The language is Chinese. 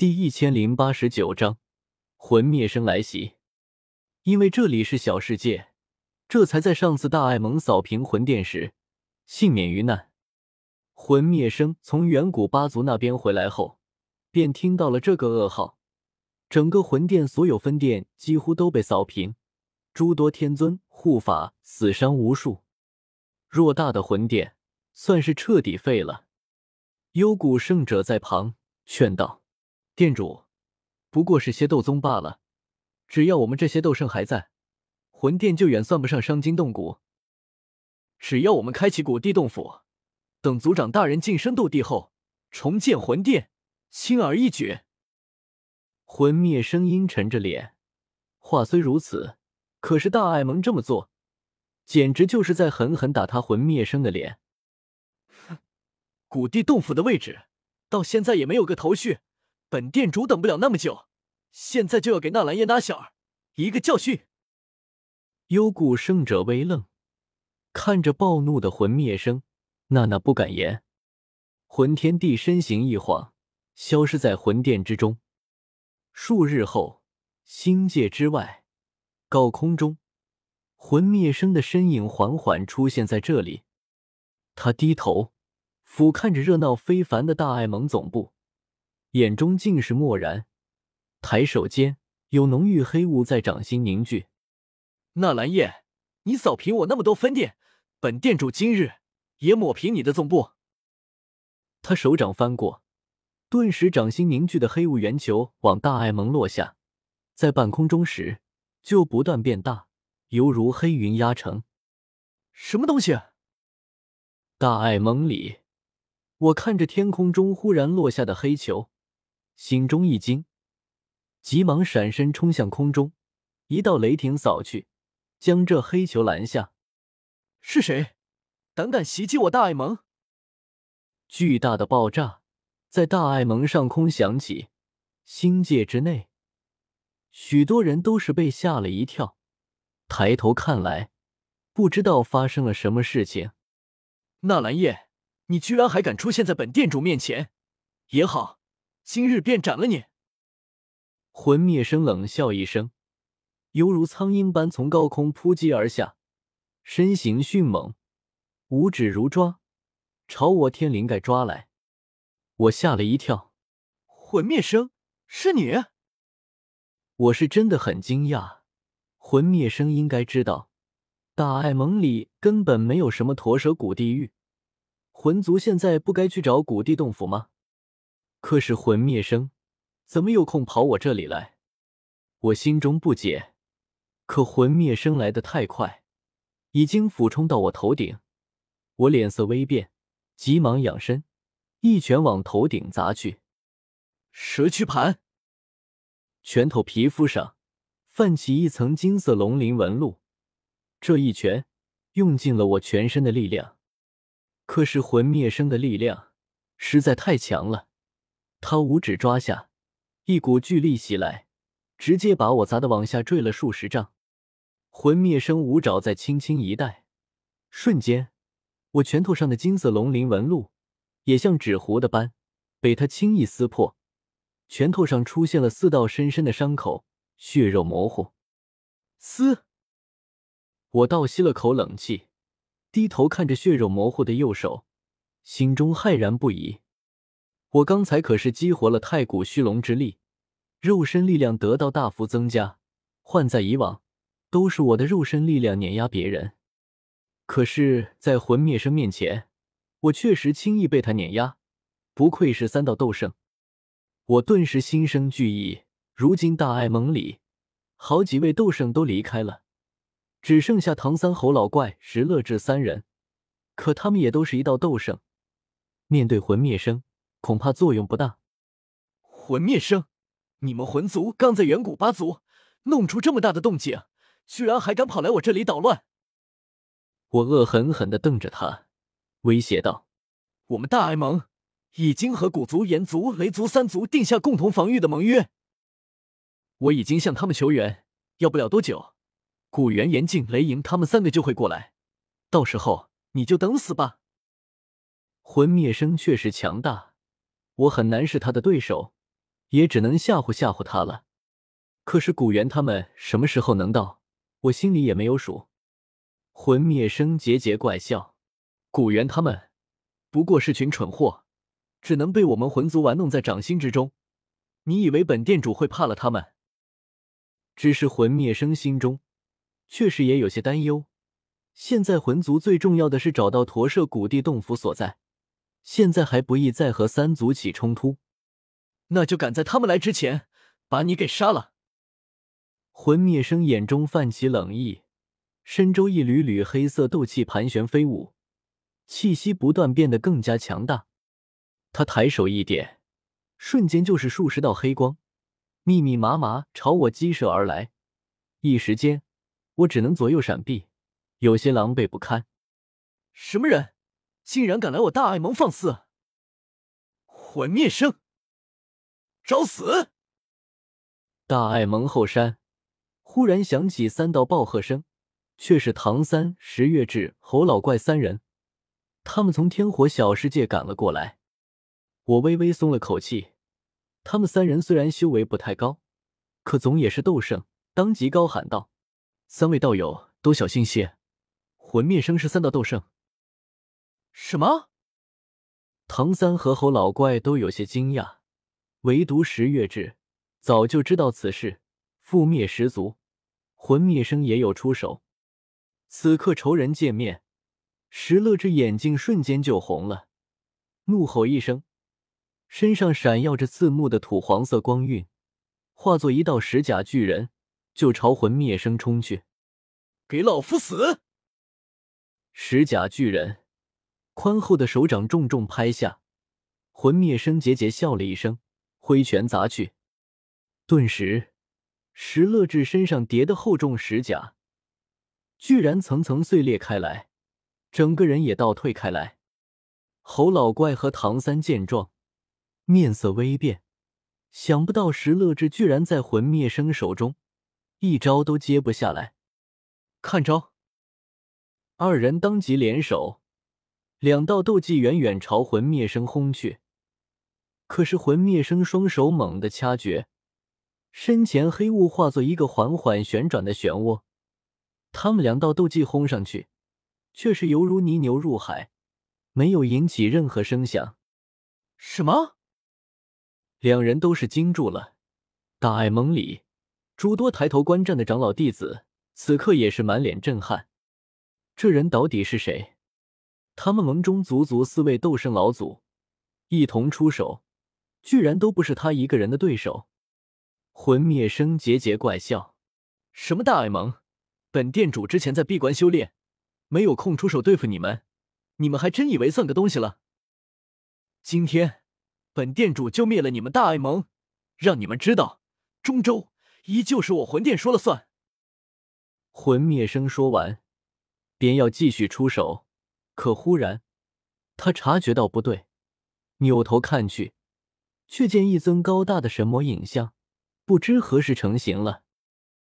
第一千零八十九章魂灭生来袭。因为这里是小世界，这才在上次大爱蒙扫平魂殿时幸免于难。魂灭生从远古八族那边回来后，便听到了这个噩耗：整个魂殿所有分殿几乎都被扫平，诸多天尊护法死伤无数，偌大的魂殿算是彻底废了。幽谷圣者在旁劝道：“殿主，不过是些斗宗罢了。”只要我们这些斗圣还在，魂殿就远算不上伤筋动骨。只要我们开启古地洞府，等族长大人晋升斗帝后，重建魂殿，轻而易举。魂灭声音沉着脸，话虽如此，可是大爱蒙这么做，简直就是在狠狠打他魂灭生的脸。哼，古地洞府的位置，到现在也没有个头绪，本店主等不了那么久。现在就要给纳兰叶打小儿一个教训。幽谷圣者微愣，看着暴怒的魂灭生，娜娜不敢言。魂天帝身形一晃，消失在魂殿之中。数日后，星界之外，高空中，魂灭生的身影缓缓出现在这里。他低头俯瞰着热闹非凡的大爱盟总部，眼中尽是漠然。抬手间有浓郁黑雾在掌心凝聚。纳兰叶，你扫平我那么多分店，本店主今日也抹平你的总部。他手掌翻过，顿时掌心凝聚的黑雾圆球往大爱盟落下，在半空中时就不断变大，犹如黑云压城。什么东西？大爱盟里，我看着天空中忽然落下的黑球，心中一惊。急忙闪身冲向空中，一道雷霆扫去，将这黑球拦下。是谁？胆敢袭击我大爱盟？巨大的爆炸在大爱盟上空响起，星界之内，许多人都是被吓了一跳，抬头看来，不知道发生了什么事情。纳兰叶，你居然还敢出现在本店主面前？也好，今日便斩了你！魂灭生冷笑一声，犹如苍鹰般从高空扑击而下，身形迅猛，五指如抓，朝我天灵盖抓来。我吓了一跳，魂灭生是你？我是真的很惊讶。魂灭生应该知道，大爱盟里根本没有什么驼蛇谷地狱，魂族现在不该去找古地洞府吗？可是魂灭生。怎么有空跑我这里来？我心中不解。可魂灭生来的太快，已经俯冲到我头顶。我脸色微变，急忙仰身，一拳往头顶砸去。蛇躯盘，拳头皮肤上泛起一层金色龙鳞纹路。这一拳用尽了我全身的力量，可是魂灭生的力量实在太强了。他五指抓下。一股巨力袭来，直接把我砸得往下坠了数十丈。魂灭生五爪再轻轻一带，瞬间，我拳头上的金色龙鳞纹路也像纸糊的般被他轻易撕破，拳头上出现了四道深深的伤口，血肉模糊。嘶！我倒吸了口冷气，低头看着血肉模糊的右手，心中骇然不已。我刚才可是激活了太古虚龙之力。肉身力量得到大幅增加，换在以往，都是我的肉身力量碾压别人。可是，在魂灭生面前，我确实轻易被他碾压。不愧是三道斗圣，我顿时心生惧意。如今大爱盟里，好几位斗圣都离开了，只剩下唐三侯老怪、石乐志三人。可他们也都是一道斗圣，面对魂灭生，恐怕作用不大。魂灭生。你们魂族刚在远古八族弄出这么大的动静，居然还敢跑来我这里捣乱！我恶狠狠地瞪着他，威胁道：“我们大爱盟已经和古族、炎族、雷族三族定下共同防御的盟约，我已经向他们求援，要不了多久，古元、炎境、雷影他们三个就会过来，到时候你就等死吧。”魂灭生确实强大，我很难是他的对手。也只能吓唬吓唬他了。可是古元他们什么时候能到，我心里也没有数。魂灭生桀桀怪笑，古元他们不过是群蠢货，只能被我们魂族玩弄在掌心之中。你以为本店主会怕了他们？只是魂灭生心中确实也有些担忧。现在魂族最重要的是找到驼舍古地洞府所在，现在还不宜再和三族起冲突。那就赶在他们来之前把你给杀了。魂灭生眼中泛起冷意，身周一缕缕黑色斗气盘旋飞舞，气息不断变得更加强大。他抬手一点，瞬间就是数十道黑光，密密麻麻朝我激射而来。一时间，我只能左右闪避，有些狼狈不堪。什么人，竟然敢来我大爱盟放肆！魂灭生！找死！大爱盟后山，忽然响起三道暴喝声，却是唐三、石月志、侯老怪三人。他们从天火小世界赶了过来。我微微松了口气。他们三人虽然修为不太高，可总也是斗圣，当即高喊道：“三位道友都小心些，魂灭生是三道斗圣。”什么？唐三和侯老怪都有些惊讶。唯独石月志早就知道此事，覆灭十族，魂灭生也有出手。此刻仇人见面，石乐之眼睛瞬间就红了，怒吼一声，身上闪耀着刺目的土黄色光晕，化作一道石甲巨人，就朝魂灭生冲去。给老夫死！石甲巨人宽厚的手掌重重拍下，魂灭生桀桀笑了一声。挥拳砸去，顿时，石乐志身上叠的厚重石甲，居然层层碎裂开来，整个人也倒退开来。侯老怪和唐三见状，面色微变，想不到石乐志居然在魂灭生手中，一招都接不下来。看招！二人当即联手，两道斗技远远朝魂灭生轰去。可是魂灭生双手猛地掐诀，身前黑雾化作一个缓缓旋转的漩涡。他们两道斗技轰上去，却是犹如泥牛入海，没有引起任何声响。什么？两人都是惊住了。大爱盟里诸多抬头观战的长老弟子，此刻也是满脸震撼。这人到底是谁？他们盟中足足四位斗圣老祖一同出手。居然都不是他一个人的对手，魂灭生桀桀怪笑：“什么大爱盟？本店主之前在闭关修炼，没有空出手对付你们，你们还真以为算个东西了？今天本店主就灭了你们大爱盟，让你们知道，中州依旧是我魂殿说了算。”魂灭生说完，便要继续出手，可忽然他察觉到不对，扭头看去。却见一尊高大的神魔影像，不知何时成型了。